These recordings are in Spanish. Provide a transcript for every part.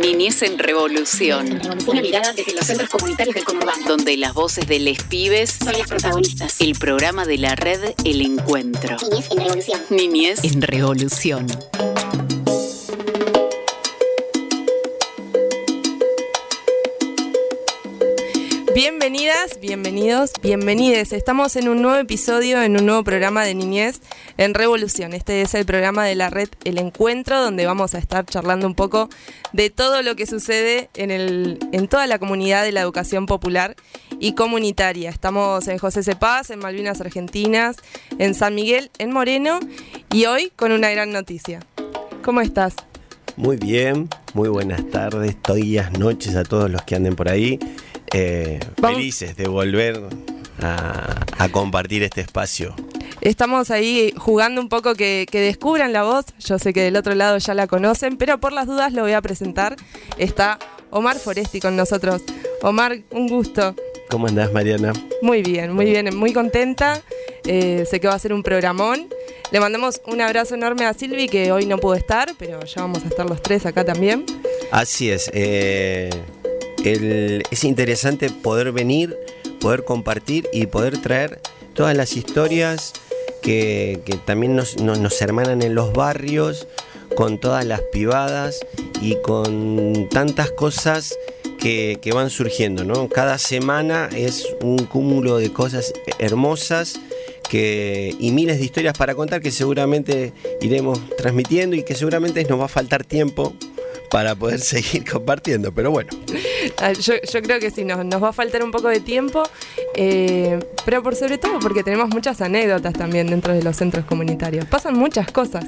Niñez en Revolución. Una mirada desde los centros comunitarios del conurbano. Donde las voces de les pibes son las protagonistas. El programa de la red El Encuentro. Niñez en Revolución. Niñez en Revolución. Bienvenidas, bienvenidos, bienvenides. Estamos en un nuevo episodio, en un nuevo programa de Niñez en Revolución. Este es el programa de la red El Encuentro, donde vamos a estar charlando un poco de todo lo que sucede en, el, en toda la comunidad de la educación popular y comunitaria. Estamos en José Cepaz, en Malvinas Argentinas, en San Miguel, en Moreno y hoy con una gran noticia. ¿Cómo estás? Muy bien, muy buenas tardes, días, noches a todos los que anden por ahí. Eh, felices de volver a, compartir este espacio. Estamos ahí jugando un poco que, descubran la voz. Yo sé que del otro lado ya la conocen, pero por las dudas lo voy a presentar. Está Omar Foresti con nosotros. Omar, un gusto. ¿Cómo andás, Mariana? Muy bien, muy bien, muy contenta. Eh, sé que va a ser un programón. Le mandamos un abrazo enorme a Silvi, que hoy no pudo estar, pero ya vamos a estar los tres acá también. Así es. Eh, es interesante poder venir, poder compartir y poder traer todas las historias que, también nos, hermanan en los barrios, con todas las pibadas y con tantas cosas que, van surgiendo. ¿no? Cada semana es un cúmulo de cosas hermosas que, y miles de historias para contar que seguramente iremos transmitiendo y que seguramente nos va a faltar tiempo para poder seguir compartiendo, pero bueno. Ah, yo, creo que sí, nos, va a faltar un poco de tiempo, eh, pero por sobre todo porque tenemos muchas anécdotas también dentro de los centros comunitarios. Pasan muchas cosas.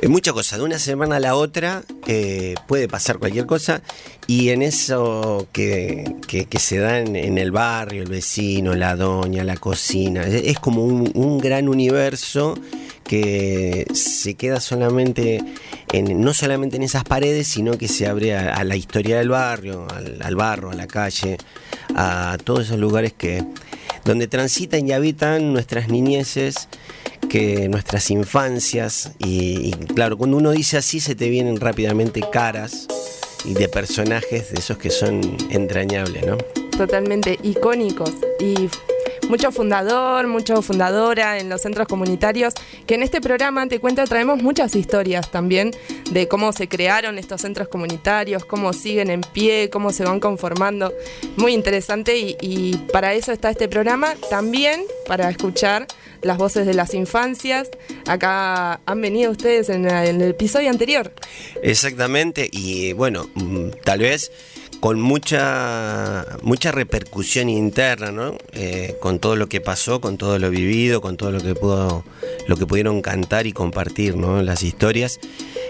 Eh, muchas cosas, de una semana a la otra eh, puede pasar cualquier cosa y en eso que, se da en, el barrio, el vecino, la doña, la cocina, es, como un gran universo que se queda solamente en, no solamente en esas paredes, sino que se abre a, la historia del barrio, al, barro, a la calle, a todos esos lugares que donde transitan y habitan nuestras niñeces, que nuestras infancias y, claro, cuando uno dice así se te vienen rápidamente caras y de personajes de esos que son entrañables, ¿no? Totalmente icónicos y mucho fundador, mucho fundadora en los centros comunitarios, que en este programa te cuento traemos muchas historias también de cómo se crearon estos centros comunitarios, cómo siguen en pie, cómo se van conformando. Muy interesante y, para eso está este programa, también para escuchar las voces de las infancias. Acá han venido ustedes en, el episodio anterior. Exactamente, y bueno, mm, tal vez con mucha, mucha repercusión interna, ¿no? Eh, con todo lo que pasó, con todo lo vivido, con todo lo que pudo, lo que pudieron cantar y compartir, ¿no? Las historias.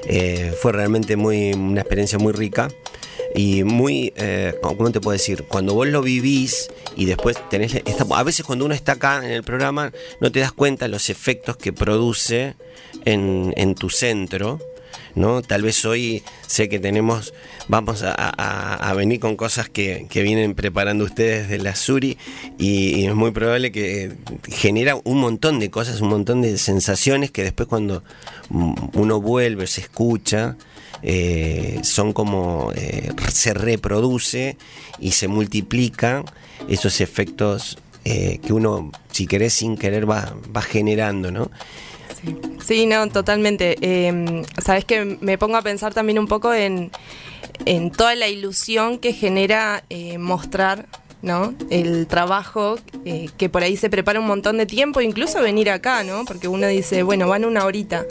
Eh, fue realmente muy, una experiencia muy rica y muy, eh, ¿cómo te puedo decir? Cuando vos lo vivís y después tenés, a veces cuando uno está acá en el programa no te das cuenta los efectos que produce en, en tu centro ¿no? Tal vez hoy sé que tenemos, vamos a, venir con cosas que, vienen preparando ustedes de la Suri y, es muy probable que genera un montón de cosas, un montón de sensaciones que después cuando uno vuelve, se escucha, eh, son como eh, se reproduce y se multiplican esos efectos eh, que uno, si querés, sin querer va, va generando, ¿no? Sí, no, totalmente. Em, Sabes que me pongo a pensar también un poco en, toda la ilusión que genera mostrar ¿no? El trabajo eh, que por ahí se prepara un montón de tiempo, incluso venir acá, ¿no? Porque uno dice, bueno, van una horita.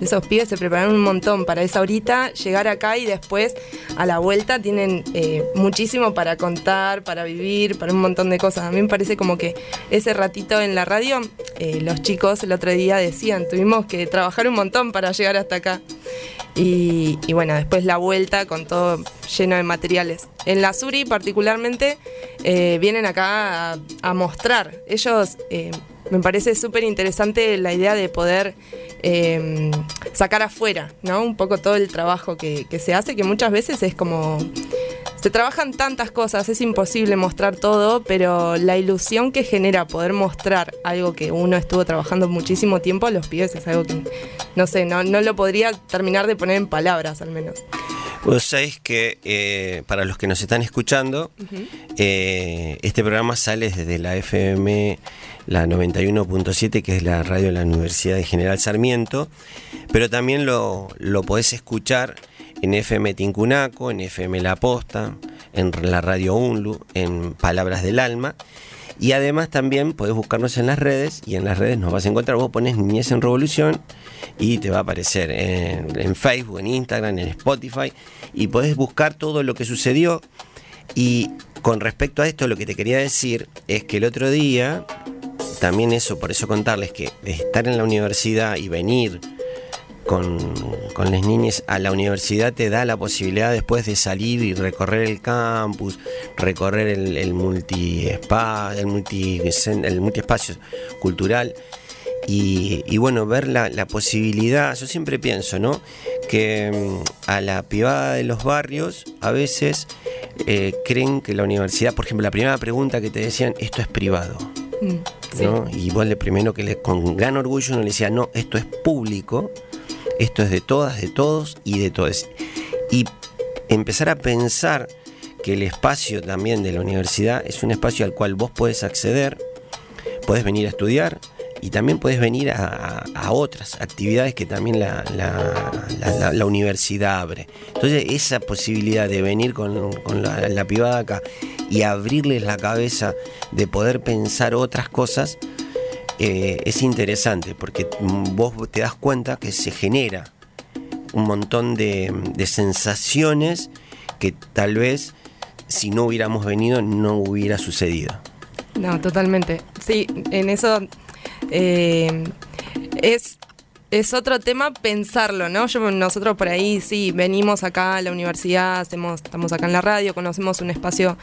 Esos pibes se preparan un montón para esa horita, llegar acá y después a la vuelta tienen eh, muchísimo para contar, para vivir, para un montón de cosas. A mí me parece como que ese ratito en la radio, eh, los chicos el otro día decían, tuvimos que trabajar un montón para llegar hasta acá. Y, bueno, después la vuelta con todo lleno de materiales. En la Suri particularmente vienen acá a, mostrar. Ellos, eh, me parece súper interesante la idea de poder em, sacar afuera, ¿no? Un poco todo el trabajo que, que se hace, que muchas veces es como se trabajan tantas cosas, es imposible mostrar todo, pero la ilusión que genera poder mostrar algo que uno estuvo trabajando muchísimo tiempo a los pibes es algo que, no sé, no, no lo podría terminar de poner en palabras al menos. Vos sabés que eh, para los que nos están escuchando, eh, este programa sale desde la FM, la 91.7, que es la radio de la Universidad de General Sarmiento, pero también lo, lo podés escuchar en FM Tincunaco, en FM La Posta, en la radio UNLU, en Palabras del Alma. Y además también podés buscarnos en las redes y en las redes nos vas a encontrar. Vos pones Niñez en Revolución y te va a aparecer en, en Facebook, en Instagram, en Spotify y podés buscar todo lo que sucedió. Y con respecto a esto, lo que te quería decir es que el otro día, también eso, por eso contarles que estar en la universidad y venir con, con las niñas a la universidad te da la posibilidad después de salir y recorrer el campus, recorrer el, el multiespacio, el, multi, el multiespacio cultural y, y bueno, ver la, la, posibilidad, yo siempre pienso, ¿no? Que mm, a la privada de los barrios a veces eh, creen que la universidad, por ejemplo, la primera pregunta que te decían, esto es privado. Mm, sí. ¿no? Y vos le primero que le, con gran orgullo uno le decía, no, esto es público esto es de todas, de todos y de todos. Y empezar a pensar que el espacio también de la universidad es un espacio al cual vos podés acceder, podés venir a estudiar y también podés venir a, a otras actividades que también la, la, universidad abre. Entonces esa posibilidad de venir con, con la, privada acá y abrirles la cabeza de poder pensar otras cosas, eh, es interesante porque vos te das cuenta que se genera un montón de, de, sensaciones que tal vez si no hubiéramos venido no hubiera sucedido. No, totalmente. Sí, en eso eh, es es otro tema pensarlo, ¿no? Nosotros por ahí sí venimos acá a la universidad, hacemos, estamos acá en la radio, conocemos un espacio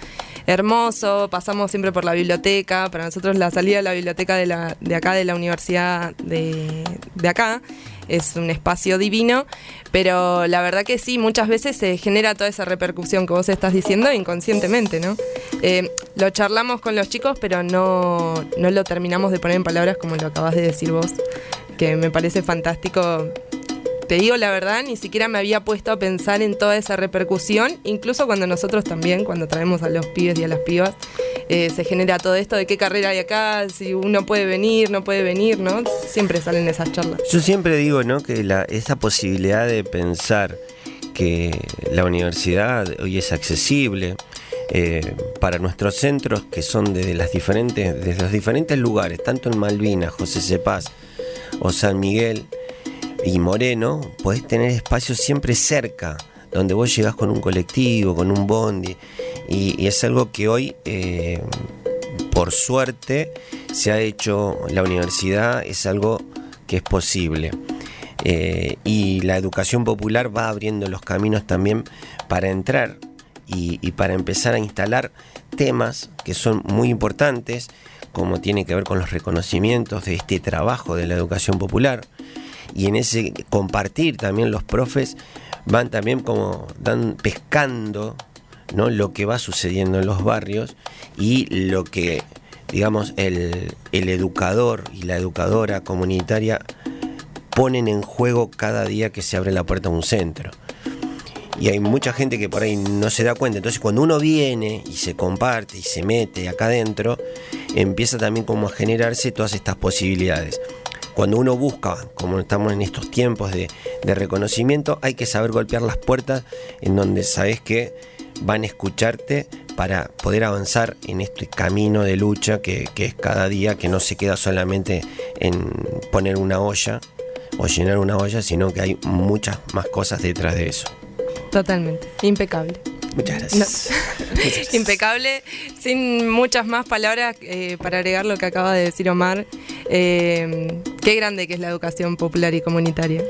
hermoso, pasamos siempre por la biblioteca. Para nosotros la salida de la biblioteca de, la, de acá, de la universidad de, de acá, es un espacio divino, pero la verdad que sí, muchas veces se genera toda esa repercusión que vos estás diciendo inconscientemente, ¿no? Eh, lo charlamos con los chicos, pero no, no lo terminamos de poner en palabras como lo acabas de decir vos que me parece fantástico. Te digo la verdad, ni siquiera me había puesto a pensar en toda esa repercusión, incluso cuando nosotros también, cuando traemos a los pibes y a las pibas, eh, se genera todo esto de qué carrera hay acá, si uno puede venir, no puede venir, ¿no? Siempre salen esas charlas. Yo siempre digo, ¿no? Que la, esa posibilidad de pensar que la universidad hoy es accesible, eh, para nuestros centros que son desde las diferentes, desde los diferentes lugares, tanto en Malvinas, José Cepaz, o San Miguel y Moreno, podés tener espacios siempre cerca, donde vos llegás con un colectivo, con un bondi, y, es algo que hoy, eh, por suerte, se ha hecho, la universidad es algo que es posible. Eh, y la educación popular va abriendo los caminos también para entrar y para empezar a instalar temas que son muy importantes como tiene que ver con los reconocimientos de este trabajo de la educación popular. Y en ese compartir también los profes van también como dan pescando ¿no? lo que va sucediendo en los barrios y lo que digamos el, el educador y la educadora comunitaria ponen en juego cada día que se abre la puerta a un centro y hay mucha gente que por ahí no se da cuenta. Entonces cuando uno viene y se comparte y se mete acá adentro, empieza también como a generarse todas estas posibilidades. Cuando uno busca, como estamos en estos tiempos de, reconocimiento, hay que saber golpear las puertas en donde sabes que van a escucharte para poder avanzar en este camino de lucha que, es cada día, que no se queda solamente en poner una olla o llenar una olla, sino que hay muchas más cosas detrás de eso. Totalmente, impecable. Muchas gracias. No. Muchas gracias. Impecable, sin muchas más palabras eh, para agregar lo que acaba de decir Omar. Eh, qué grande que es la educación popular y comunitaria.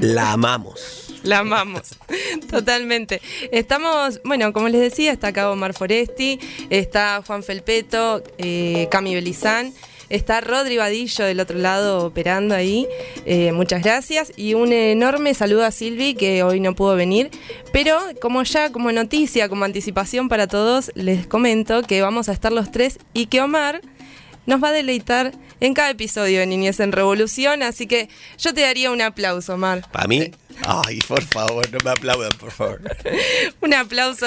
La amamos. La amamos, totalmente. Estamos, bueno, como les decía, está acá Omar Foresti, está Juan Felpeto, eh, Cami Belizán. Está Rodri Vadillo del otro lado operando ahí. Eh, muchas gracias. Y un enorme saludo a Silvi, que hoy no pudo venir. Pero como ya, como noticia, como anticipación para todos, les comento que vamos a estar los tres y que Omar nos va a deleitar en cada episodio de Niñez en Revolución, así que yo te daría un aplauso, Mar. ¿Para mí? Ay, por favor, no me aplaudan, por favor. un aplauso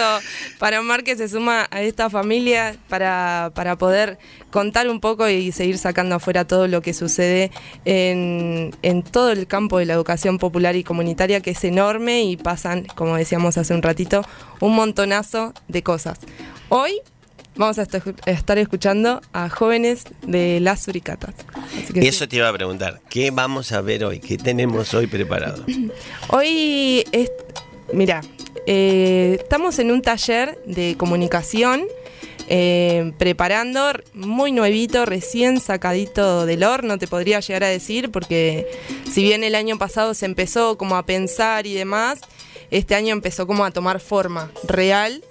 para Omar que se suma a esta familia para, para poder contar un poco y seguir sacando afuera todo lo que sucede en, en todo el campo de la educación popular y comunitaria, que es enorme y pasan, como decíamos hace un ratito, un montonazo de cosas. Hoy vamos a estar escuchando a jóvenes de las Suricatas. Y eso te iba a preguntar, ¿qué vamos a ver hoy? ¿Qué tenemos hoy preparado? Hoy, es, mira, eh, estamos en un taller de comunicación. Eh, preparando, muy nuevito, recién sacadito del horno, te podría llegar a decir, porque si bien el año pasado se empezó como a pensar y demás, este año empezó como a tomar forma real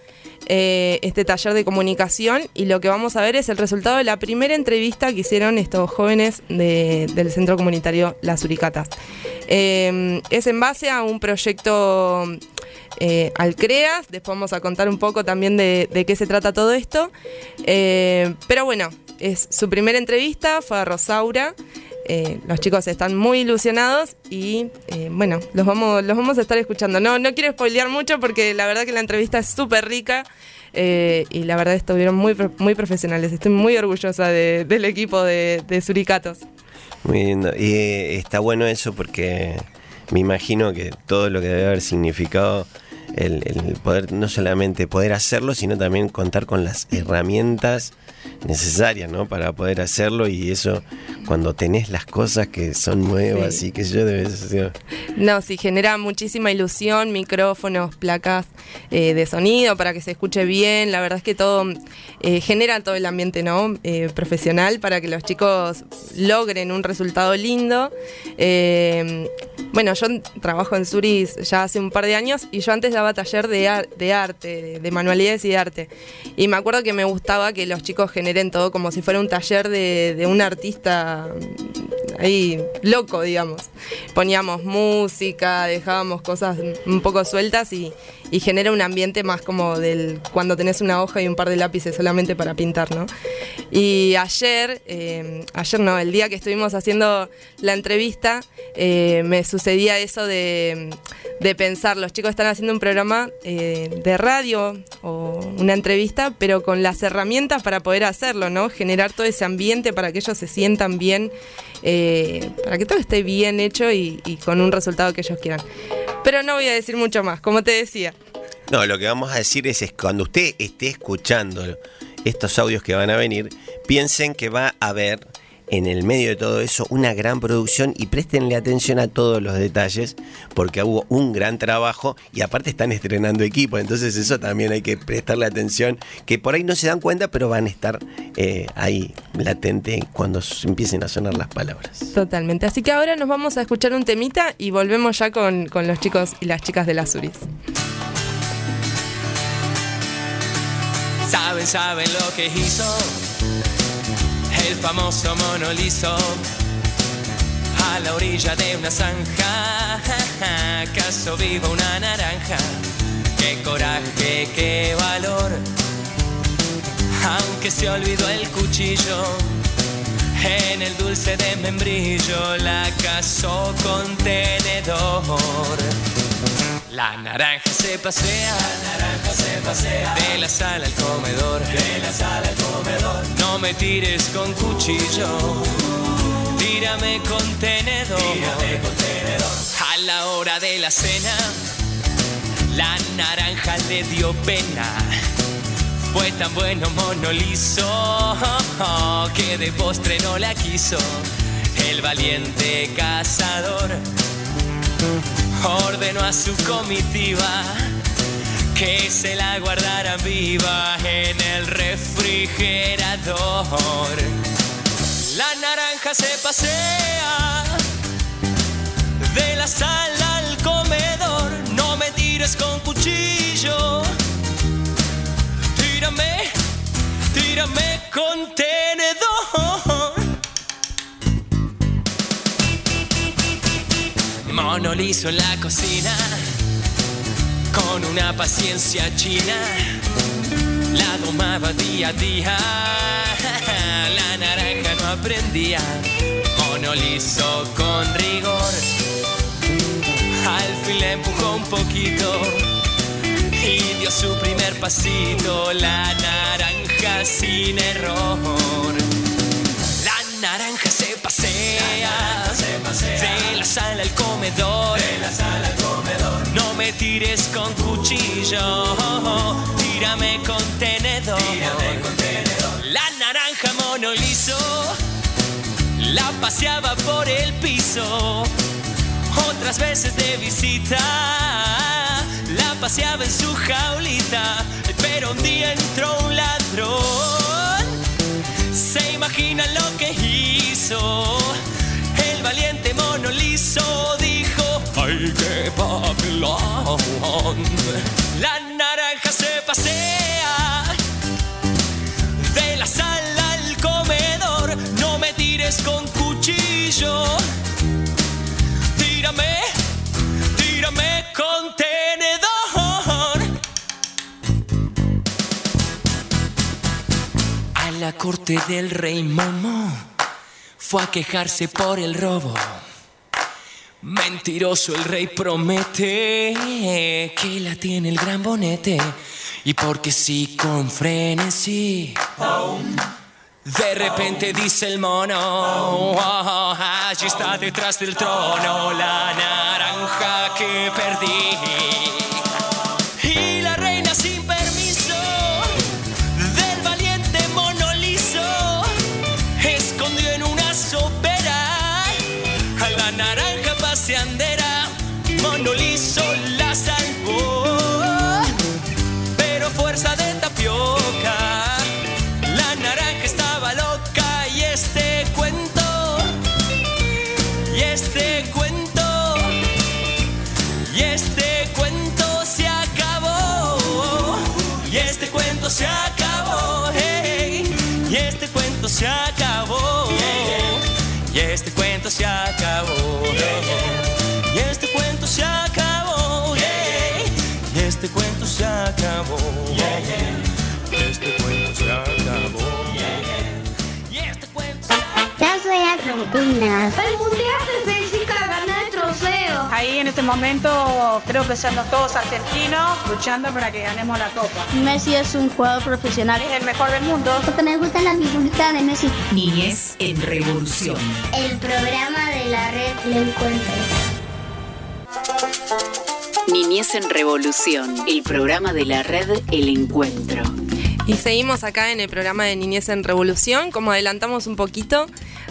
eh, este taller de comunicación y lo que vamos a ver es el resultado de la primera entrevista que hicieron estos jóvenes del Centro Comunitario Las Uricatas. Eh, es en base a un proyecto eh, al CREAS, después vamos a contar un poco también de, de qué se trata todo esto, pero bueno, es su primera entrevista, fue a Rosaura. Eh, los chicos están muy ilusionados y eh, bueno, los vamos, los vamos a estar escuchando. No, no quiero spoilear mucho porque la verdad que la entrevista es súper rica eh, y la verdad estuvieron muy, muy profesionales. Estoy muy orgullosa del equipo de, de Suricatos. Muy lindo. Y está bueno eso porque me imagino que todo lo que debe haber significado el, el poder, no solamente poder hacerlo, sino también contar con las herramientas necesaria, ¿no? Para poder hacerlo y eso cuando tenés las cosas que son nuevas y que yo debe ser... No, sí, genera muchísima ilusión, micrófonos, placas eh, de sonido para que se escuche bien, la verdad es que todo eh, genera todo el ambiente, ¿no? Eh, profesional para que los chicos logren un resultado lindo. bueno, yo trabajo en Suris ya hace un par de años y yo antes daba taller de, de arte, de manualidades y de arte. Y me acuerdo que me gustaba que los chicos generen todo como si fuera un taller de, un artista ahí loco, digamos. Poníamos música, dejábamos cosas un poco sueltas y, y, genera un ambiente más como del cuando tenés una hoja y un par de lápices solamente para pintar, ¿no? Y ayer, eh, ayer no, el día que estuvimos haciendo la entrevista, eh, me sucedía eso de, pensar, los chicos están haciendo un programa eh, de radio o una entrevista, pero con las herramientas para poder hacerlo, ¿no? Generar todo ese ambiente para que ellos se sientan bien, para que todo esté bien hecho y, y con un resultado que ellos quieran. Pero no voy a decir mucho más, como te decía. No, lo que vamos a decir es, es cuando usted esté escuchando estos audios que van a venir, piensen que va a haber en el medio de todo eso una gran producción y préstenle atención a todos los detalles porque hubo un gran trabajo y aparte están estrenando equipo, entonces eso también hay que prestarle atención que por ahí no se dan cuenta pero van a estar eh, ahí latente cuando empiecen a sonar las palabras. Totalmente, así que ahora nos vamos a escuchar un temita y volvemos ya con, con los chicos y las chicas de las URIs. Saben, saben lo que hizo el famoso mono liso a la orilla de una zanja. Caso vivo una naranja. Qué coraje, qué valor. Aunque se olvidó el cuchillo. En el dulce de membrillo la casó con tenedor. La naranja se pasea, la naranja se pasea de la sala al comedor, de la sala al comedor. No me tires con cuchillo, tírame con tenedor. A la hora de la cena, la naranja le dio pena. Fue tan bueno mono liso que de postre no la quiso el valiente cazador ordenó a su comitiva que se la guardara viva en el refrigerador. La naranja se pasea de la sala al comedor. No me tires con cuchillo. Tírame, tírame con tenedor. Mono liso en la cocina, con una paciencia china, la domaba día a día. la naranja no aprendía, mono liso con rigor. Al fin le empujó un poquito y dio su primer pasito, la naranja sin error. La naranja se pasea, de la sala al comedor. No me tires con cuchillo, tírame con tenedor. La naranja mono liso la paseaba por el piso. Otras veces de visita la paseaba en su jaulita. Pero un día entró un ladrón. Se imagina lo que hizo. El valiente mono liso dijo: ¡Ay, qué papelón! La naranja se pasea de la sala al comedor. No me tires con cuchillo. Tírame corte del rey Momo fue a quejarse por el robo. Mentiroso el rey promete que la tiene el gran bonete. Y porque sí con frenesí. De repente dice el mono, "Oh, allí está detrás del trono la naranja se acabó, y este cuento se acabó, y este cuento se acabó, y este cuento se acabó, este cuento se acabó, y este cuento se acabó. Yo soy. Ahí en este momento creo que somos todos argentinos luchando para que ganemos la copa. Messi es un jugador profesional. Es el mejor del mundo. Porque me gustan las figuritas de Messi. Niñez en revolución. El programa de la red Le Encuentro. Niñez en revolución. El programa de la red El Encuentro. Y seguimos acá en el programa de Niñez en Revolución. Como adelantamos un poquito,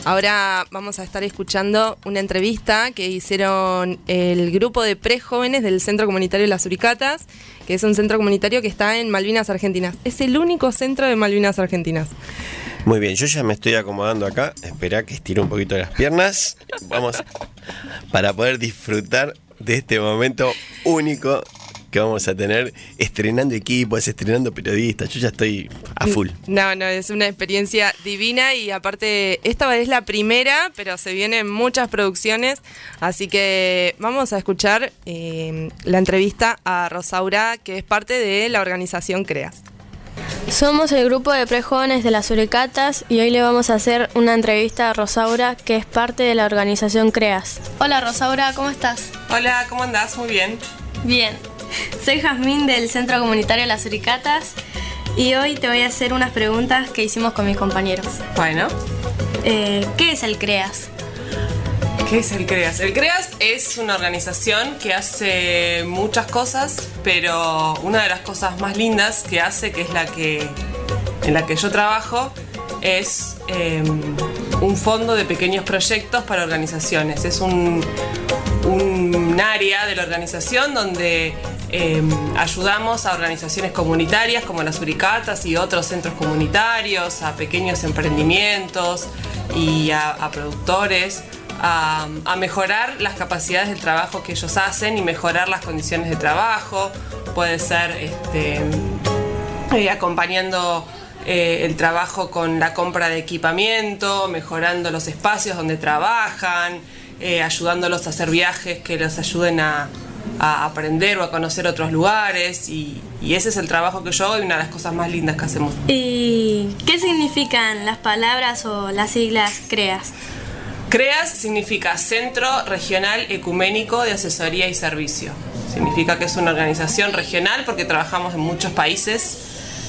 ahora vamos a estar escuchando una entrevista que hicieron el grupo de prejóvenes del Centro Comunitario Las Uricatas, que es un centro comunitario que está en Malvinas Argentinas. Es el único centro de Malvinas Argentinas. Muy bien, yo ya me estoy acomodando acá. Espera que estire un poquito las piernas. Vamos para poder disfrutar de este momento único que vamos a tener estrenando equipos, estrenando periodistas. Yo ya estoy a full. No, no, es una experiencia divina y aparte esta es la primera, pero se vienen muchas producciones, así que vamos a escuchar eh, la entrevista a Rosaura, que es parte de la organización CREAS. Somos el grupo de prejóvenes de las Uricatas y hoy le vamos a hacer una entrevista a Rosaura, que es parte de la organización CREAS. Hola Rosaura, ¿cómo estás? Hola, ¿cómo andás? Muy bien. Bien. Soy Jazmín del Centro Comunitario Las Uricatas y hoy te voy a hacer unas preguntas que hicimos con mis compañeros. Bueno, Eh, ¿Qué es el CREAS? ¿qué es el CREAS? El CREAS es una organización que hace muchas cosas, pero una de las cosas más lindas que hace, que es la que en la que yo trabajo, es eh, un fondo de pequeños proyectos para organizaciones. Es un, un área de la organización donde eh, ayudamos a organizaciones comunitarias como las Uricatas y otros centros comunitarios, a pequeños emprendimientos y a, productores a, a mejorar las capacidades del trabajo que ellos hacen y mejorar las condiciones de trabajo. Puede ser este, eh, acompañando eh, el trabajo con la compra de equipamiento, mejorando los espacios donde trabajan, eh, ayudándolos a hacer viajes que los ayuden a, a aprender o a conocer otros lugares y, y ese es el trabajo que yo hago y una de las cosas más lindas que hacemos. ¿Y qué significan las palabras o las siglas CREAS? CREAS significa Centro Regional Ecuménico de Asesoría y Servicio. Significa que es una organización regional porque trabajamos en muchos países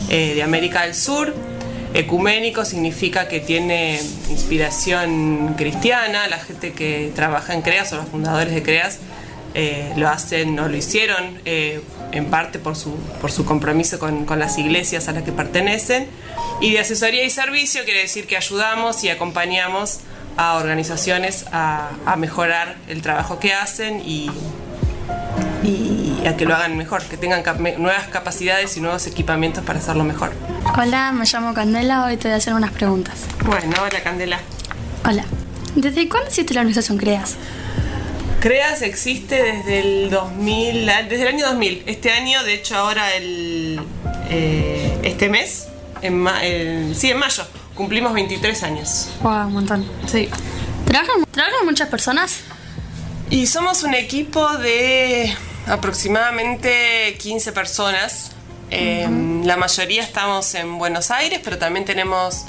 eh, de América del Sur. Ecuménico significa que tiene inspiración cristiana. La gente que trabaja en CREAS o los fundadores de CREAS eh, lo hacen o lo hicieron eh, en parte por su, por su compromiso con, con, las iglesias a las que pertenecen. Y de asesoría y servicio quiere decir que ayudamos y acompañamos a organizaciones a, a mejorar el trabajo que hacen y, y, a que lo hagan mejor, que tengan cap nuevas capacidades y nuevos equipamientos para hacerlo mejor. Hola, me llamo Candela, hoy te voy a hacer unas preguntas. Bueno, hola Candela. Hola. ¿Desde cuándo existe la organización CREAS? CREAS existe desde el 2000, desde el año 2000. Este año, de hecho, ahora el, eh, este mes, en ma el, sí, en mayo, cumplimos 23 años. Wow, un montón. Sí. ¿Trabajan, ¿Trabajan muchas personas? Y somos un equipo de aproximadamente 15 personas. Eh, uh -huh. La mayoría estamos en Buenos Aires, pero también tenemos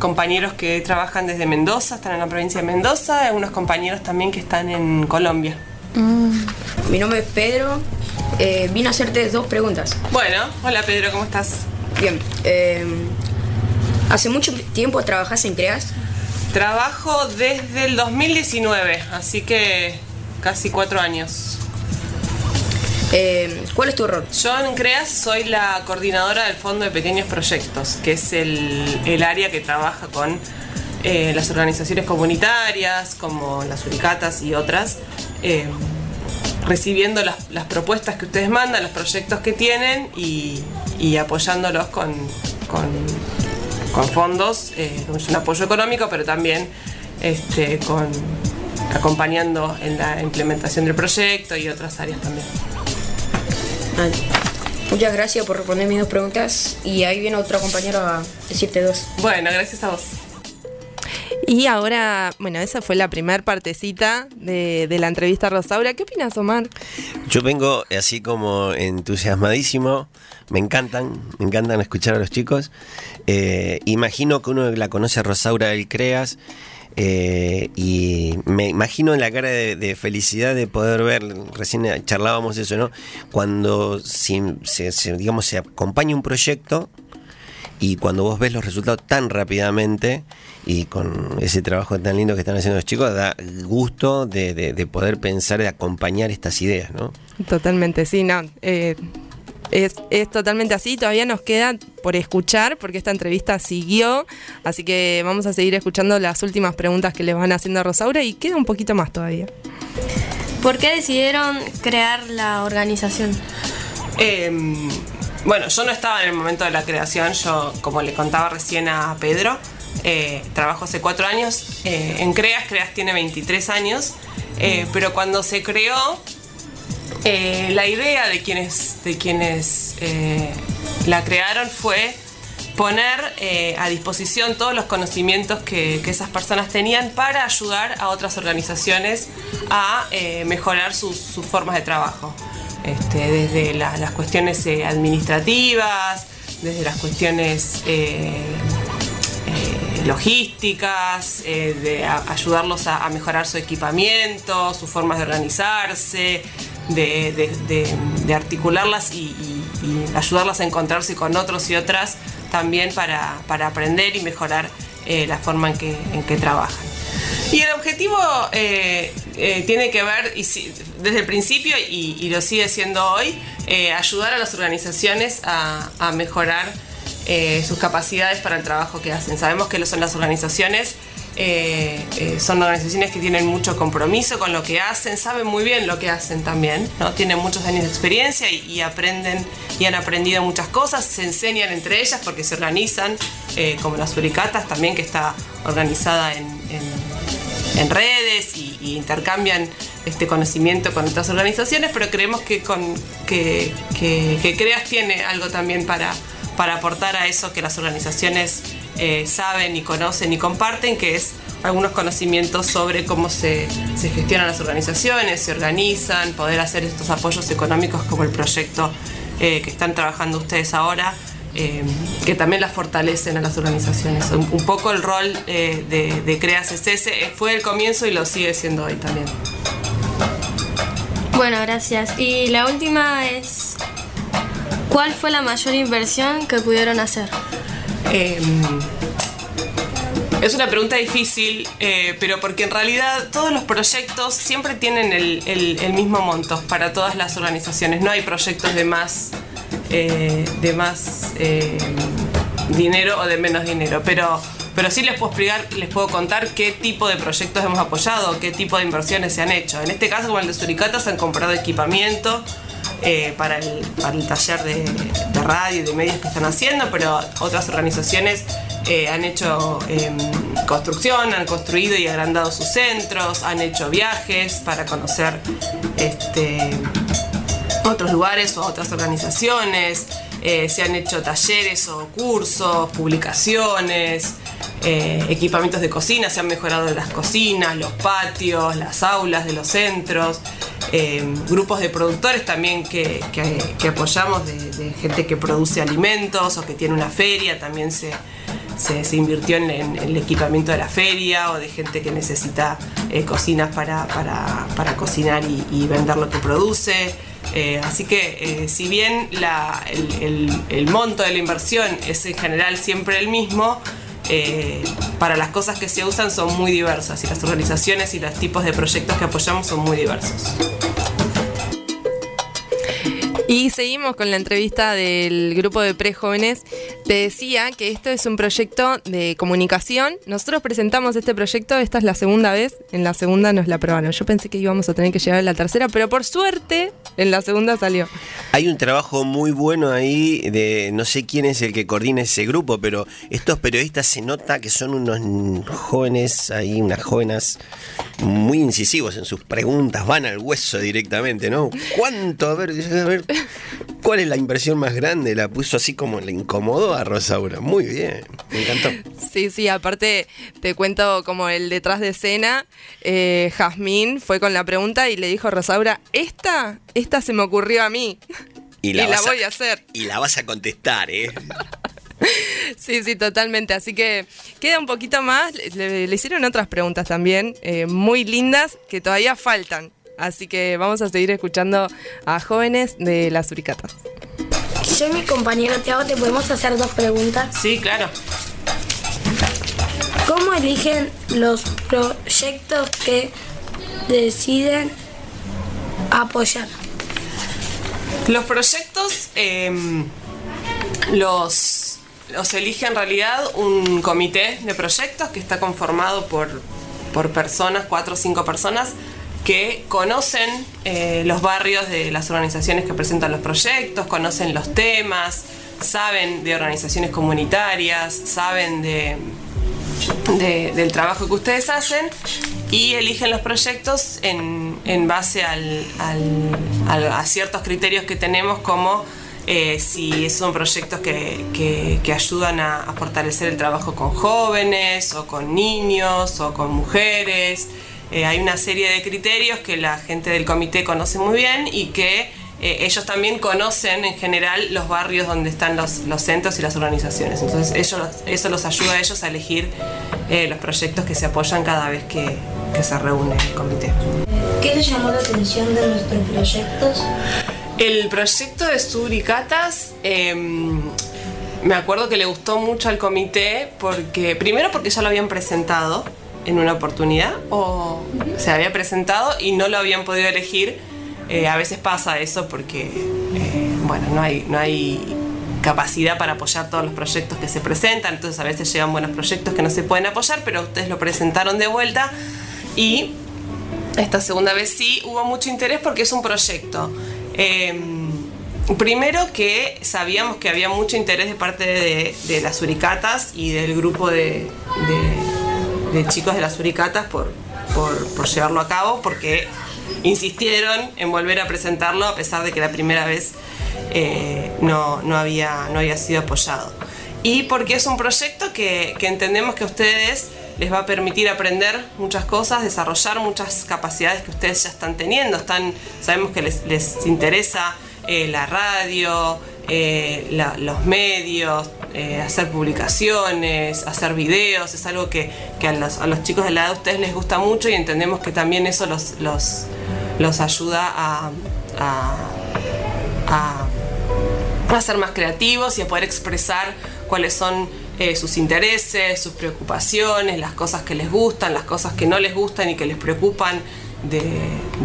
compañeros que trabajan desde Mendoza, están en la provincia de Mendoza, y algunos compañeros también que están en Colombia. Mm. Mi nombre es Pedro. Eh, vine a hacerte dos preguntas. Bueno, hola Pedro, ¿cómo estás? Bien. Eh, ¿Hace mucho tiempo trabajas en CREAS? Trabajo desde el 2019, así que casi cuatro años. Eh, ¿Cuál es tu rol? Yo en CREAS soy la coordinadora del Fondo de Pequeños Proyectos, que es el, área que trabaja con eh, las organizaciones comunitarias, como las Uricatas y otras, eh, recibiendo las, propuestas que ustedes mandan, los proyectos que tienen y, apoyándolos con, con, con fondos, un apoyo económico, pero también este, acompañando en la implementación del proyecto y otras áreas también. Muchas gracias por responder mis dos preguntas y ahí viene otro compañero a decirte dos. Bueno, gracias a vos. Y ahora, bueno, esa fue la primera partecita de, de, la entrevista a Rosaura. ¿Qué opinas, Omar? Yo vengo así como entusiasmadísimo. Me encantan, me encantan escuchar a los chicos. Eh, imagino que uno la conoce a Rosaura del Creas. Eh, y me imagino en la cara de, felicidad de poder ver, recién charlábamos eso, ¿no? Cuando se, se, digamos, se acompaña un proyecto y cuando vos ves los resultados tan rápidamente y con ese trabajo tan lindo que están haciendo los chicos, da gusto de, de, de poder pensar, de acompañar estas ideas, ¿no? Totalmente, sí, no. Eh, es, es, totalmente así, todavía nos queda por escuchar porque esta entrevista siguió, así que vamos a seguir escuchando las últimas preguntas que le van haciendo a Rosaura y queda un poquito más todavía. ¿Por qué decidieron crear la organización? Eh, bueno, yo no estaba en el momento de la creación, yo como le contaba recién a Pedro, eh, trabajo hace cuatro años eh, en CREAS, CREAS tiene 23 años, eh, pero cuando se creó, eh, la idea de quienes, de quienes la crearon fue poner a disposición todos los conocimientos que, esas personas tenían para ayudar a otras organizaciones a mejorar sus, formas de trabajo. Este, desde la, las cuestiones eh, administrativas, desde las cuestiones eh, eh, logísticas, de ayudarlos a, a, mejorar su equipamiento, sus formas de organizarse, de, de, de, articularlas y, ayudarlas a encontrarse con otros y otras también para, para aprender y mejorar la forma en que, en que trabajan. Y el objetivo eh, eh, tiene que ver, desde el principio y, y, lo sigue siendo hoy, eh, ayudar a las organizaciones a, a mejorar sus capacidades para el trabajo que hacen. Sabemos que son las organizaciones, son organizaciones que tienen mucho compromiso con lo que hacen, saben muy bien lo que hacen también, ¿no? tienen muchos años de experiencia y, aprenden y han aprendido muchas cosas, se enseñan entre ellas porque se organizan, como las Uricatas también, que está organizada en, en, redes y, intercambian este conocimiento con otras organizaciones, pero creemos que, con, que, que CREAS tiene algo también para, para aportar a eso que las organizaciones eh, saben y conocen y comparten, que es algunos conocimientos sobre cómo se, se, gestionan las organizaciones, se organizan, poder hacer estos apoyos económicos como el proyecto eh, que están trabajando ustedes ahora, eh, que también las fortalecen a las organizaciones. Un, poco el rol de, de CREAS es ese, fue el comienzo y lo sigue siendo hoy también. Bueno, gracias. Y la última es, ¿cuál fue la mayor inversión que pudieron hacer? Eh, es una pregunta difícil, eh, pero porque en realidad todos los proyectos siempre tienen el, mismo monto para todas las organizaciones. No hay proyectos de más, eh, de más eh, dinero o de menos dinero, pero, pero sí les puedo explicar, les puedo contar qué tipo de proyectos hemos apoyado, qué tipo de inversiones se han hecho. En este caso, como el de Suricatas, han comprado equipamiento eh, para, el, para el taller de, de radio y de medios que están haciendo, pero otras organizaciones eh, han hecho eh, construcción, han construido y agrandado sus centros, han hecho viajes para conocer este, otros lugares o otras organizaciones, eh, se han hecho talleres o cursos, publicaciones, equipamientos de cocina, se han mejorado las cocinas, los patios, las aulas de los centros, eh, grupos de productores también que, que- apoyamos, de, gente que produce alimentos o que tiene una feria, también se, se, invirtió en, el equipamiento de la feria o de gente que necesita eh, cocinas para, para- para cocinar y, vender lo que produce. Eh, así que si bien la- el monto de la inversión es en general siempre el mismo, eh, para las cosas que se usan son muy diversas y las organizaciones y los tipos de proyectos que apoyamos son muy diversos. Y seguimos con la entrevista del grupo de prejóvenes. Te decía que esto es un proyecto de comunicación. Nosotros presentamos este proyecto, esta es la segunda vez. En la segunda nos la aprobaron. Yo pensé que íbamos a tener que llegar a la tercera, pero por suerte en la segunda salió. Hay un trabajo muy bueno ahí de no sé quién es el que coordina ese grupo, pero estos periodistas se nota que son unos jóvenes ahí, unas jóvenes muy incisivos en sus preguntas, van al hueso directamente, ¿no? ¿Cuánto? A ver, a ver, ¿cuál es la inversión más grande? La puso así como le incomodó a Rosaura. Muy bien, me encantó. Sí, sí, aparte te cuento como el detrás de escena. Eh, Jazmín fue con la pregunta y le dijo a Rosaura, esta, esta se me ocurrió a mí. Y la, y la vas a- voy a hacer. Y la vas a contestar, ¿eh? Sí, sí, totalmente. Así que queda un poquito más. Le, le hicieron otras preguntas también, eh, muy lindas, que todavía faltan. Así que vamos a seguir escuchando a jóvenes de las Uricatas. Yo y mi compañero Tiago te podemos hacer dos preguntas. Sí, claro. ¿Cómo eligen los proyectos que deciden apoyar? Los proyectos em, los, los elige en realidad un comité de proyectos que está conformado por, por personas, cuatro o cinco personas, que conocen eh, los barrios de las organizaciones que presentan los proyectos, conocen los temas, saben de organizaciones comunitarias, saben de, de- del trabajo que ustedes hacen y eligen los proyectos en, en base a ciertos criterios que tenemos como eh, si son proyectos que, que- que ayudan a, a fortalecer el trabajo con jóvenes o con niños o con mujeres. Eh, hay una serie de criterios que la gente del comité conoce muy bien y que eh, ellos también conocen en general los barrios donde están los, los centros y las organizaciones. Entonces ellos, eso los ayuda a ellos a elegir eh, los proyectos que se apoyan cada vez que, que se reúne el comité. ¿Qué te llamó la atención de nuestros proyectos? El proyecto de Suricatas, eh, me acuerdo que le gustó mucho al comité porque, primero porque ya lo habían presentado en una oportunidad, o se había presentado y no lo habían podido elegir. Eh, a veces pasa eso porque, eh, bueno, no hay, no hay capacidad para apoyar todos los proyectos que se presentan, entonces a veces llegan buenos proyectos que no se pueden apoyar, pero ustedes lo presentaron de vuelta y esta segunda vez sí hubo mucho interés porque es un proyecto. eh, primero que sabíamos que había mucho interés de parte de, de las Uricatas y del grupo de, de- de chicos de las Uricatas por, por, llevarlo a cabo, porque insistieron en volver a presentarlo a pesar de que la primera vez eh, no, no había, no había sido apoyado. Y porque es un proyecto que, que entendemos que a ustedes les va a permitir aprender muchas cosas, desarrollar muchas capacidades que ustedes ya están teniendo. Están, sabemos que les, les interesa eh, la radio, eh, los medios, eh, hacer publicaciones, hacer videos, es algo que, que a, los, a los chicos de la edad de ustedes les gusta mucho y entendemos que también eso los, los, los ayuda a, a- a a ser más creativos y a poder expresar cuáles son eh, sus intereses, sus preocupaciones, las cosas que les gustan, las cosas que no les gustan y que les preocupan de,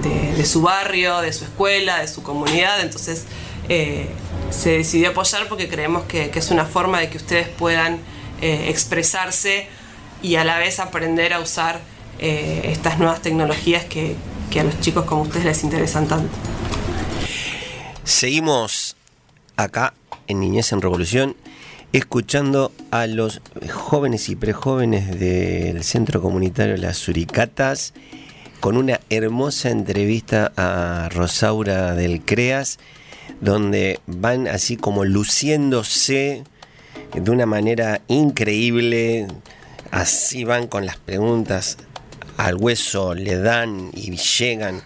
de- de su barrio, de su escuela, de su comunidad. Entonces eh, se decidió apoyar porque creemos que, que es una forma de que ustedes puedan eh, expresarse y a la vez aprender a usar eh, estas nuevas tecnologías que, que a los chicos como ustedes les interesan tanto. Seguimos acá en Niñez en Revolución escuchando a los jóvenes y prejóvenes del Centro Comunitario Las Suricatas con una hermosa entrevista a Rosaura del CREAS donde van así como luciéndose de una manera increíble, así van con las preguntas al hueso, le dan y llegan.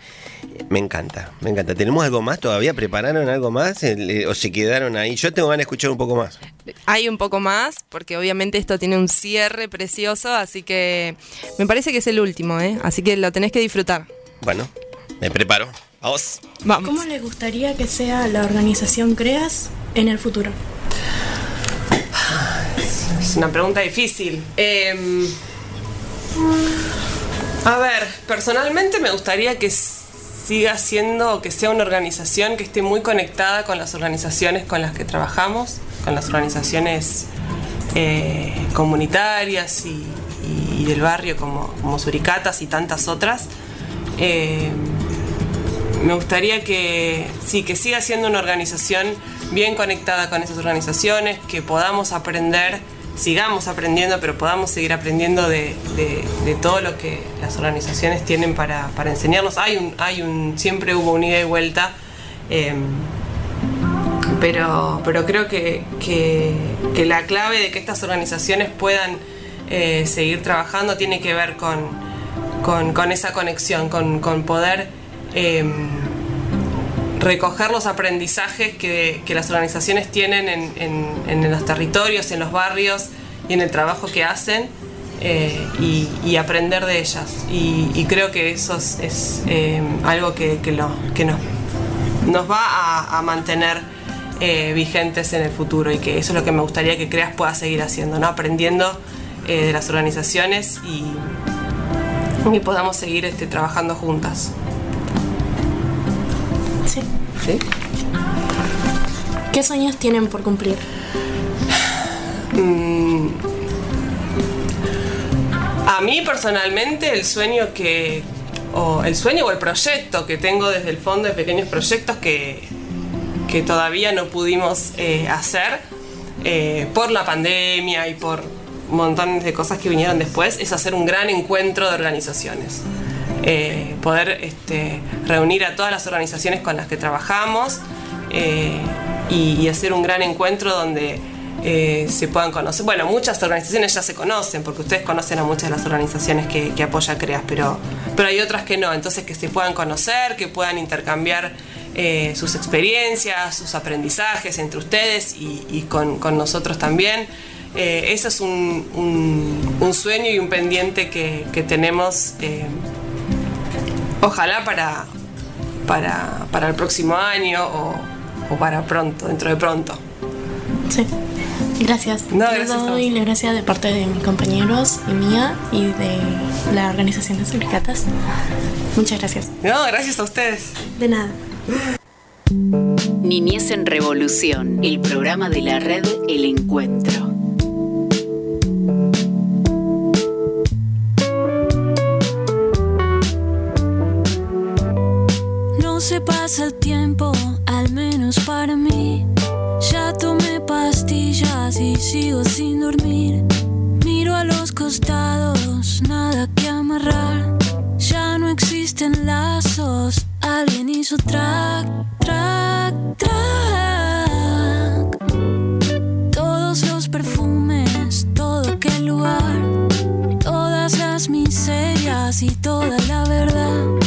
Me encanta, me encanta. ¿Tenemos algo más todavía? ¿Prepararon algo más? ¿O se quedaron ahí? Yo tengo ganas de escuchar un poco más. Hay un poco más, porque obviamente esto tiene un cierre precioso, así que me parece que es el último, ¿eh? Así que lo tenés que disfrutar. Bueno, me preparo. Vamos. Vamos. ¿Cómo les gustaría que sea la organización CREAS en el futuro? Es una pregunta difícil. Em, a ver, personalmente me gustaría que siga siendo, que sea una organización que esté muy conectada con las organizaciones con las que trabajamos, con las organizaciones eh, comunitarias y, y del barrio como, como Suricatas y tantas otras. Em, me gustaría que sí, que siga siendo una organización bien conectada con esas organizaciones, que podamos aprender, sigamos aprendiendo, pero podamos seguir aprendiendo de, de- todo lo que las organizaciones tienen para, para enseñarnos. Hay un, hay un, siempre hubo un ida y vuelta. em, pero, pero creo que, que- que la clave de que estas organizaciones puedan eh, seguir trabajando tiene que ver con, con- con esa conexión, con, con poder em, recoger los aprendizajes que, las organizaciones tienen en, los territorios, en los barrios y en el trabajo que hacen eh, y, aprender de ellas. Y, creo que eso es, em, algo que, nos, va a, a mantener eh, vigentes en el futuro y que eso es lo que me gustaría que CREAS pueda seguir haciendo, ¿no? aprendiendo eh, de las organizaciones y, y podamos seguir este, trabajando juntas. Sí. ¿Sí? ¿Qué sueños tienen por cumplir? Mm, a mí personalmente el sueño que o el sueño o el proyecto que tengo desde el fondo de pequeños proyectos que, que todavía no pudimos eh, hacer eh, por la pandemia y por montones de cosas que vinieron después es hacer un gran encuentro de organizaciones Eh, poder este, reunir a todas las organizaciones con las que trabajamos eh, y, hacer un gran encuentro donde eh, se puedan conocer. Bueno, muchas organizaciones ya se conocen, porque ustedes conocen a muchas de las organizaciones que, apoya CREAS, pero, pero hay otras que no. Entonces, que se puedan conocer, que puedan intercambiar sus experiencias, sus aprendizajes entre ustedes y, y con, nosotros también. Eh, ese es un, sueño y un pendiente que, tenemos, ojalá para, para, para el próximo año o, o para pronto, dentro de pronto. Sí. Gracias. No, Les gracias doy las gracias de parte de mis compañeros y mía y de la organización de Suricatas. Muchas gracias. No, gracias a ustedes. De nada. Niñez en Revolución, el programa de la red El Encuentro. Pasa el tiempo, al menos para mí. Ya tomé pastillas y sigo sin dormir. Miro a los costados, nada que amarrar. Ya no existen lazos, alguien hizo track, track, track. Todos los perfumes, todo aquel lugar. Todas las miserias y toda la verdad.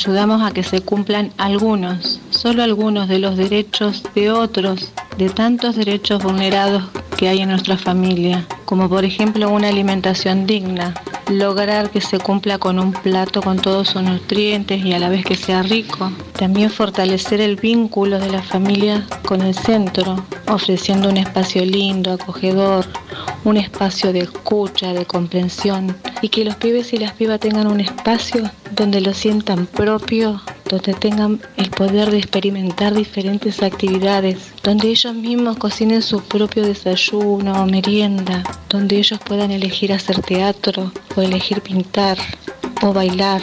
Ayudamos a que se cumplan algunos, solo algunos de los derechos de otros, de tantos derechos vulnerados que hay en nuestra familia, como por ejemplo una alimentación digna, lograr que se cumpla con un plato con todos sus nutrientes y a la vez que sea rico, también fortalecer el vínculo de la familia con el centro, ofreciendo un espacio lindo, acogedor, un espacio de escucha, de comprensión y que los pibes y las pibas tengan un espacio donde lo sientan propio, donde tengan el poder de experimentar diferentes actividades, donde ellos mismos cocinen su propio desayuno o merienda, donde ellos puedan elegir hacer teatro o elegir pintar o bailar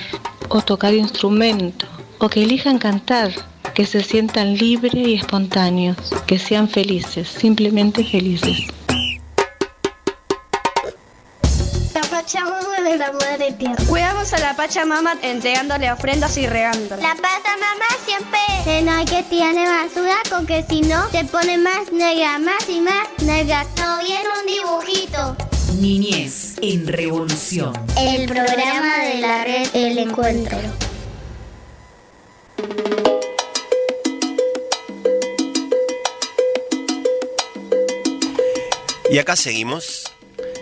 o tocar instrumento o que elijan cantar, que se sientan libres y espontáneos, que sean felices, simplemente felices. De la Madre Tierra. Cuidamos a la Pachamama entregándole ofrendas y regándola. La Pachamama siempre se no que tiene basura porque si no se pone más negra, más y más negra. No viene un dibujito. Niñez en Revolución. El programa de la red El Encuentro. Y acá seguimos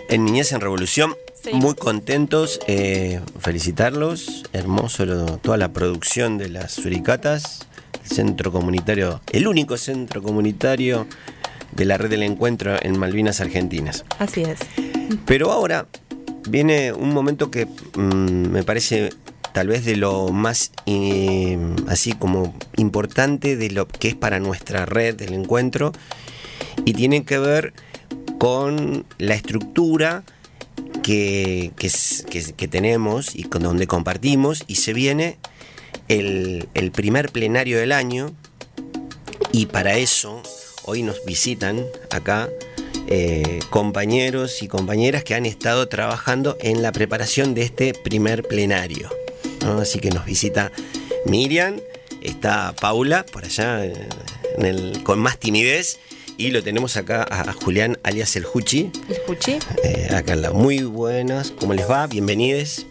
en Niñez en Revolución. Muy contentos, eh, felicitarlos. Hermoso lo- toda la producción de las Suricatas, el centro comunitario, el único centro comunitario de la red del encuentro en Malvinas Argentinas. Así es. Pero ahora viene un momento que mm, me parece tal vez de lo más eh, así como importante de lo que es para nuestra red del encuentro y tiene que ver con la estructura que, que tenemos y con donde compartimos y se viene el, primer plenario del año y para eso hoy nos visitan acá eh, compañeros y compañeras que han estado trabajando en la preparación de este primer plenario. Así que nos visita Miriam, está Paula por allá eh, en el- con más timidez y lo tenemos acá a, a Julián alias el Juchi. ¿El Juchi? Eh, acá al lado. Muy buenas, ¿cómo les va? Bienvenidos.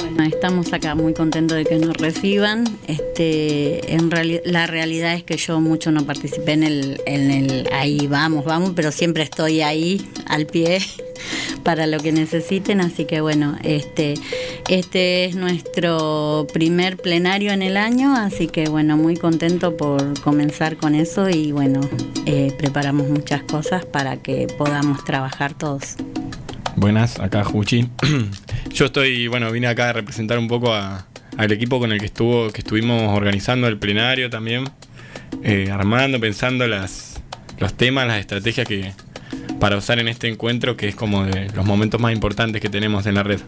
Bueno, estamos acá muy contentos de que nos reciban. Este, en reali- la realidad es que yo mucho no participé en el, en el ahí vamos, vamos, pero siempre estoy ahí al pie para lo que necesiten, así que bueno, este, este es nuestro primer plenario en el año, así que bueno, muy contento por comenzar con eso y bueno, eh, preparamos muchas cosas para que podamos trabajar todos. Buenas, acá Juchi. Yo estoy, bueno, vine acá a representar un poco al equipo con el que estuvo, que estuvimos organizando el plenario también. eh, armando, pensando las, los temas, las estrategias que para usar en este encuentro, que es como de los momentos más importantes que tenemos en la red.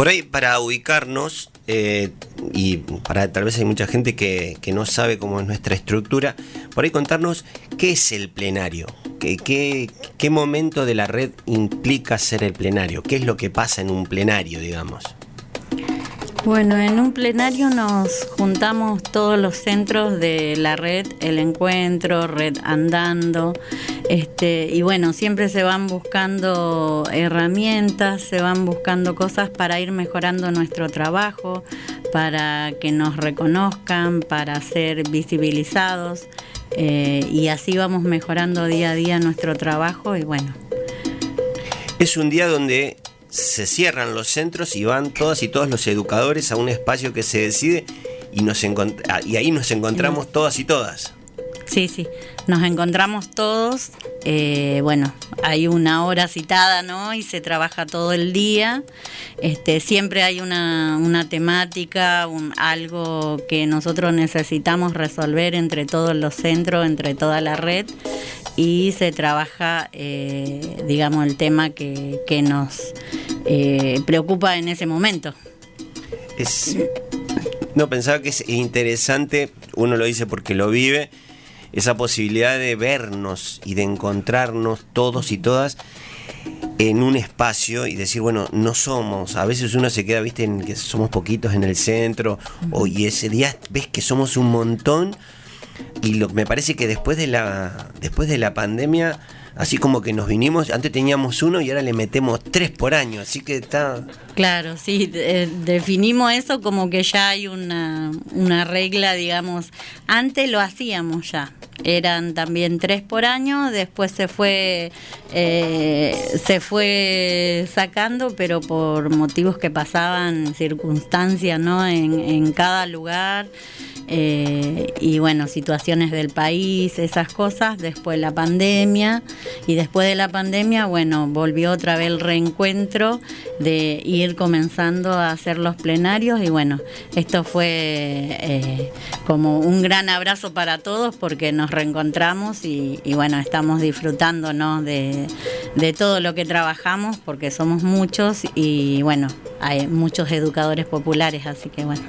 Por ahí, para ubicarnos, eh, y para tal vez hay mucha gente que, que, no sabe cómo es nuestra estructura, por ahí contarnos qué es el plenario, qué, qué, qué momento de la red implica ser el plenario, qué es lo que pasa en un plenario, digamos. Bueno, en un plenario nos juntamos todos los centros de la red, el encuentro, red andando, este, y bueno, siempre se van buscando herramientas, se van buscando cosas para ir mejorando nuestro trabajo, para que nos reconozcan, para ser visibilizados, eh, y así vamos mejorando día a día nuestro trabajo y bueno. Es un día donde se cierran los centros y van todas y todos los educadores a un espacio que se decide y, nos y ahí nos encontramos todas y todas. Sí, sí, nos encontramos todos, eh, bueno, hay una hora citada, ¿no? Y se trabaja todo el día, este, siempre hay una, una temática, un, algo que nosotros necesitamos resolver entre todos los centros, entre toda la red, y se trabaja, eh, digamos, el tema que, que nos eh, preocupa en ese momento. Es, no, pensaba que es interesante, uno lo dice porque lo vive, esa posibilidad de vernos y de encontrarnos todos y todas en un espacio y decir, bueno, no somos, a veces uno se queda, viste, en que somos poquitos en el centro, o, y ese día ves que somos un montón, y lo me parece que después de la, después de la pandemia, así como que nos vinimos, antes teníamos uno y ahora le metemos tres por año, así que está... Claro, sí, definimos eso como que ya hay una, una regla, digamos, antes lo hacíamos ya, eran también tres por año, después se fue, eh, se fue sacando, pero por motivos que pasaban, circunstancias, ¿no? En, en cada lugar. Eh, y bueno, situaciones del país, esas cosas, después la pandemia y después de la pandemia, bueno, volvió otra vez el reencuentro de ir comenzando a hacer los plenarios y bueno, esto fue eh, como un gran abrazo para todos porque nos reencontramos y, bueno, estamos disfrutando ¿no? de, de todo lo que trabajamos porque somos muchos y bueno, hay muchos educadores populares, así que bueno.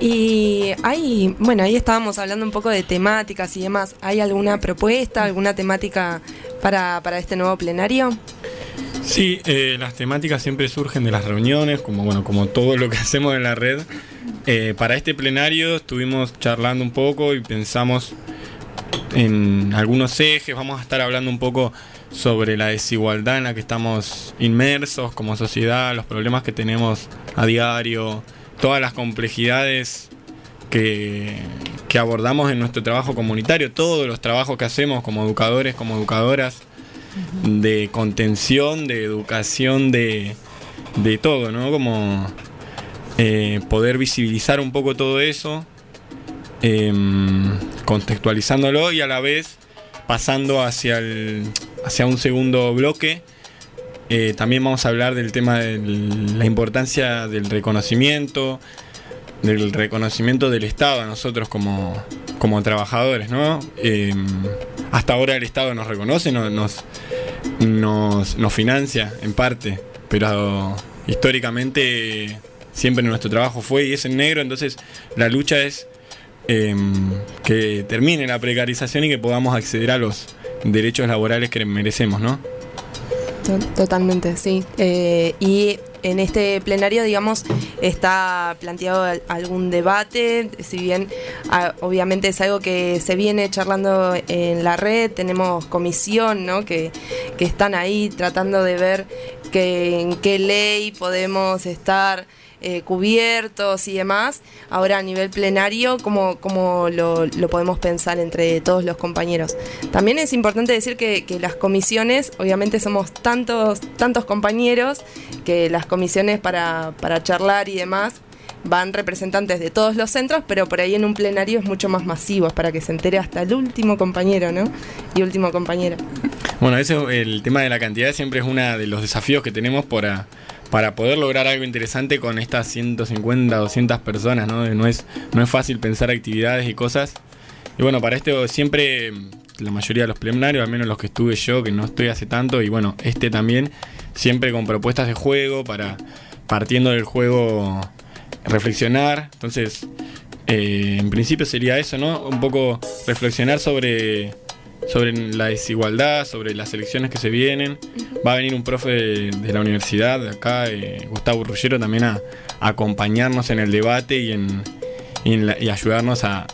Y hay, bueno, ahí estábamos hablando un poco de temáticas y demás. ¿Hay alguna propuesta, alguna temática para, para este nuevo plenario? Sí, eh, las temáticas siempre surgen de las reuniones, como bueno, como todo lo que hacemos en la red. Eh, para este plenario estuvimos charlando un poco y pensamos en algunos ejes. Vamos a estar hablando un poco sobre la desigualdad en la que estamos inmersos como sociedad, los problemas que tenemos a diario, todas las complejidades que, abordamos en nuestro trabajo comunitario, todos los trabajos que hacemos como educadores, como educadoras, de contención, de educación, de, todo, ¿no? Como eh, poder visibilizar un poco todo eso, em, contextualizándolo y a la vez pasando hacia, el, hacia un segundo bloque eh, también vamos a hablar del tema de la importancia del reconocimiento, del reconocimiento del Estado a nosotros como, como trabajadores, ¿no? Em, hasta ahora el Estado nos reconoce, nos, nos, nos financia en parte, pero históricamente siempre nuestro trabajo fue y es en negro, entonces la lucha es em, que termine la precarización y que podamos acceder a los derechos laborales que merecemos, ¿no? Totalmente, sí. Eh, y en este plenario, digamos, está planteado algún debate, si bien ah, obviamente es algo que se viene charlando en la red, tenemos comisión, ¿no? Que, que están ahí tratando de ver que, en qué ley podemos estar eh, cubiertos y demás. Ahora a nivel plenario, ¿cómo, cómo lo, podemos pensar entre todos los compañeros? También es importante decir que, las comisiones, obviamente somos tantos, tantos compañeros, que las comisiones para, para charlar y demás van representantes de todos los centros, pero por ahí en un plenario es mucho más masivo, es para que se entere hasta el último compañero, ¿no? Y último compañero. Bueno, eso, el tema de la cantidad siempre es uno de los desafíos que tenemos para para poder lograr algo interesante con estas 150, 200 personas, ¿no? No es, no es fácil pensar actividades y cosas. Y bueno, para esto siempre la mayoría de los plenarios, al menos los que estuve yo, que no estoy hace tanto, y bueno, este también, siempre con propuestas de juego para partiendo del juego reflexionar. Entonces, eh, en principio sería eso, ¿no? Un poco reflexionar sobre, sobre la desigualdad, sobre las elecciones que se vienen. Va a venir un profe de, la universidad de acá, eh, Gustavo Rullero, también a, acompañarnos en el debate y, en, y, ayudarnos a,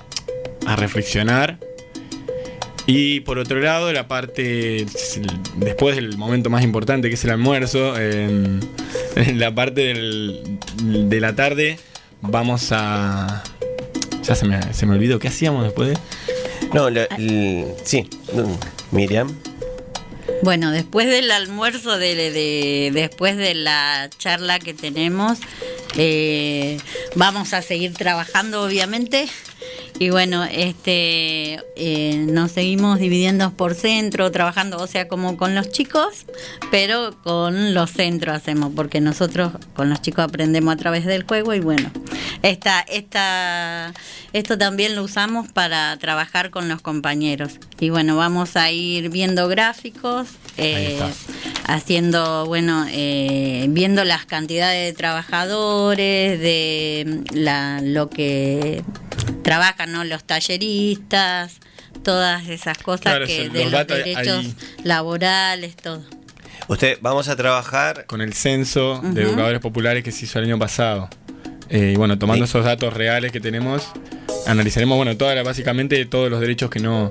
a reflexionar. Y por otro lado, la parte, después del momento más importante que es el almuerzo, en, la parte de la tarde, vamos a... Ya se me, se me olvidó, ¿qué hacíamos después de...? No, sí, Miriam. Bueno, después del almuerzo, de, después de la charla que tenemos, eh, vamos a seguir trabajando, obviamente. Y bueno, este, eh, nos seguimos dividiendo por centro, trabajando, o sea, como con los chicos, pero con los centros hacemos, porque nosotros con los chicos aprendemos a través del juego y bueno, esta, esta, esto también lo usamos para trabajar con los compañeros. Y bueno, vamos a ir viendo gráficos, eh, haciendo, bueno, eh, viendo las cantidades de trabajadores, de la, lo que trabajan ¿no? los talleristas, todas esas cosas que de los, derechos laborales, todo. Usted, vamos a trabajar con el censo de educadores populares que se hizo el año pasado. Eh, y bueno, tomando esos datos reales que tenemos, analizaremos, bueno, toda básicamente todos los derechos que no,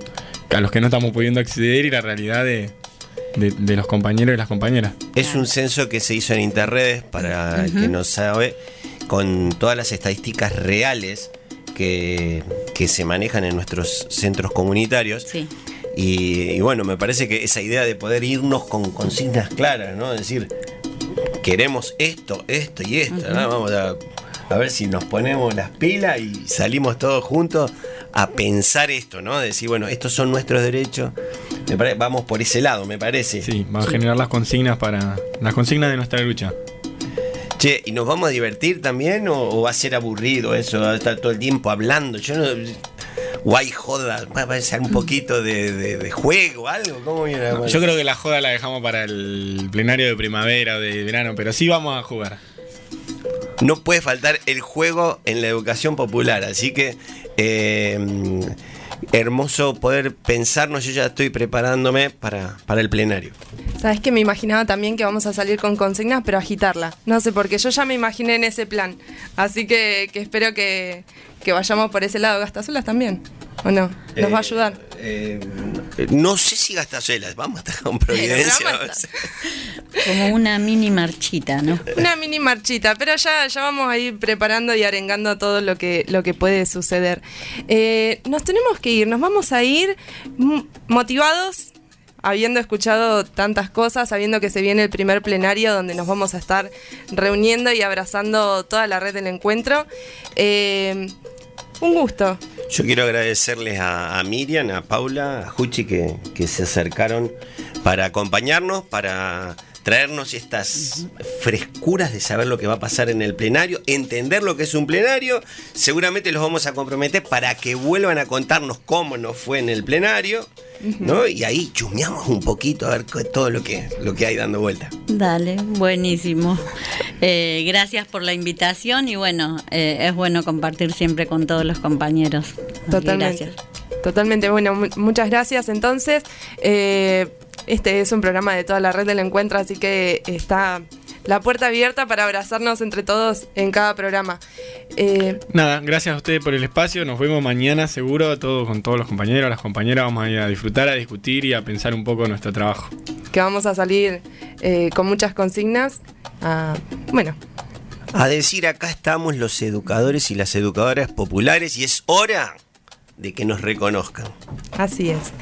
a los que no estamos pudiendo acceder y la realidad de, de, los compañeros y las compañeras. Es un censo que se hizo en interredes, para el que no sabe, con todas las estadísticas reales que, se manejan en nuestros centros comunitarios. Y, bueno, me parece que esa idea de poder irnos con consignas claras, ¿no? Es decir, queremos esto, esto y esto, Vamos a, ver si nos ponemos las pilas y salimos todos juntos a pensar esto, ¿no? Decir, bueno, estos son nuestros derechos. vamos por ese lado, me parece. Sí, vamos a generar las consignas para. las consignas de nuestra lucha. Che, ¿y nos vamos a divertir también o, va a ser aburrido eso? Va a estar todo el tiempo hablando. Yo no. Guay joda, va a ser un poquito de, juego, algo. ¿Cómo viene? yo creo que la joda la dejamos para el plenario de primavera o de verano, pero sí vamos a jugar. No puede faltar el juego en la educación popular, así que eh, hermoso poder pensarnos. Yo ya estoy preparándome para, para el plenario. Sabes que me imaginaba también que vamos a salir con consignas, pero agitarla. No sé, porque yo ya me imaginé en ese plan. Así que, espero que, vayamos por ese lado. Gastazuelas también, ¿o no? ¿Nos va a ayudar? Eh, no sé si Gastazuelas, vamos a estar con Providencia. Como una mini marchita, ¿no? Una mini marchita, pero ya, ya vamos a ir preparando y arengando todo lo que, lo que puede suceder. Eh, nos tenemos que ir, nos vamos a ir motivados habiendo escuchado tantas cosas, sabiendo que se viene el primer plenario donde nos vamos a estar reuniendo y abrazando toda la red del encuentro. Eh, un gusto. Yo quiero agradecerles a, Miriam, a Paula, a Juchi que, que se acercaron para acompañarnos, para traernos estas frescuras de saber lo que va a pasar en el plenario, entender lo que es un plenario. Seguramente los vamos a comprometer para que vuelvan a contarnos cómo nos fue en el plenario. ¿no? Y ahí chumeamos un poquito a ver todo lo que, lo que hay dando vuelta. Dale, buenísimo. Eh, gracias por la invitación y bueno, eh, es bueno compartir siempre con todos los compañeros. Totalmente. Gracias. Totalmente, bueno, muchas gracias. Entonces, eh, este es un programa de toda la red del encuentro, así que está la puerta abierta para abrazarnos entre todos en cada programa. Eh, Nada, gracias a ustedes por el espacio. Nos vemos mañana seguro, todos con todos los compañeros, las compañeras. Vamos a ir a disfrutar, a discutir y a pensar un poco nuestro trabajo. Que vamos a salir eh, con muchas consignas. bueno. A decir, acá estamos los educadores y las educadoras populares y es hora de que nos reconozcan. Así es.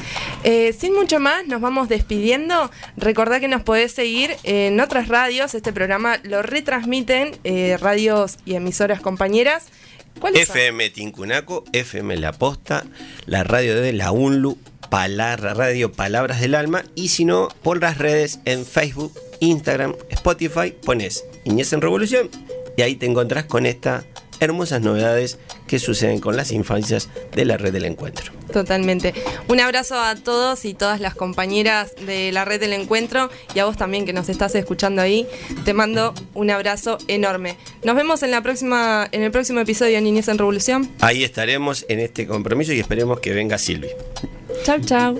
Eh, sin mucho más, nos vamos despidiendo. Recordá que nos podés seguir en otras radios. Este programa lo retransmiten eh, radios y emisoras compañeras. FM Tincunaco, FM La Posta, la radio de la UNLU, la Radio Palabras del Alma y si no, por las redes en Facebook, Instagram, Spotify, pones Niñez en Revolución y ahí te encontrás con estas hermosas novedades que suceden con las infancias de la red del encuentro. Totalmente. Un abrazo a todos y todas las compañeras de la red del encuentro y a vos también que nos estás escuchando ahí. Te mando un abrazo enorme. Nos vemos en la próxima, en el próximo episodio de Niñez en Revolución. Ahí estaremos en este compromiso y esperemos que venga Silvi. Chau, chau.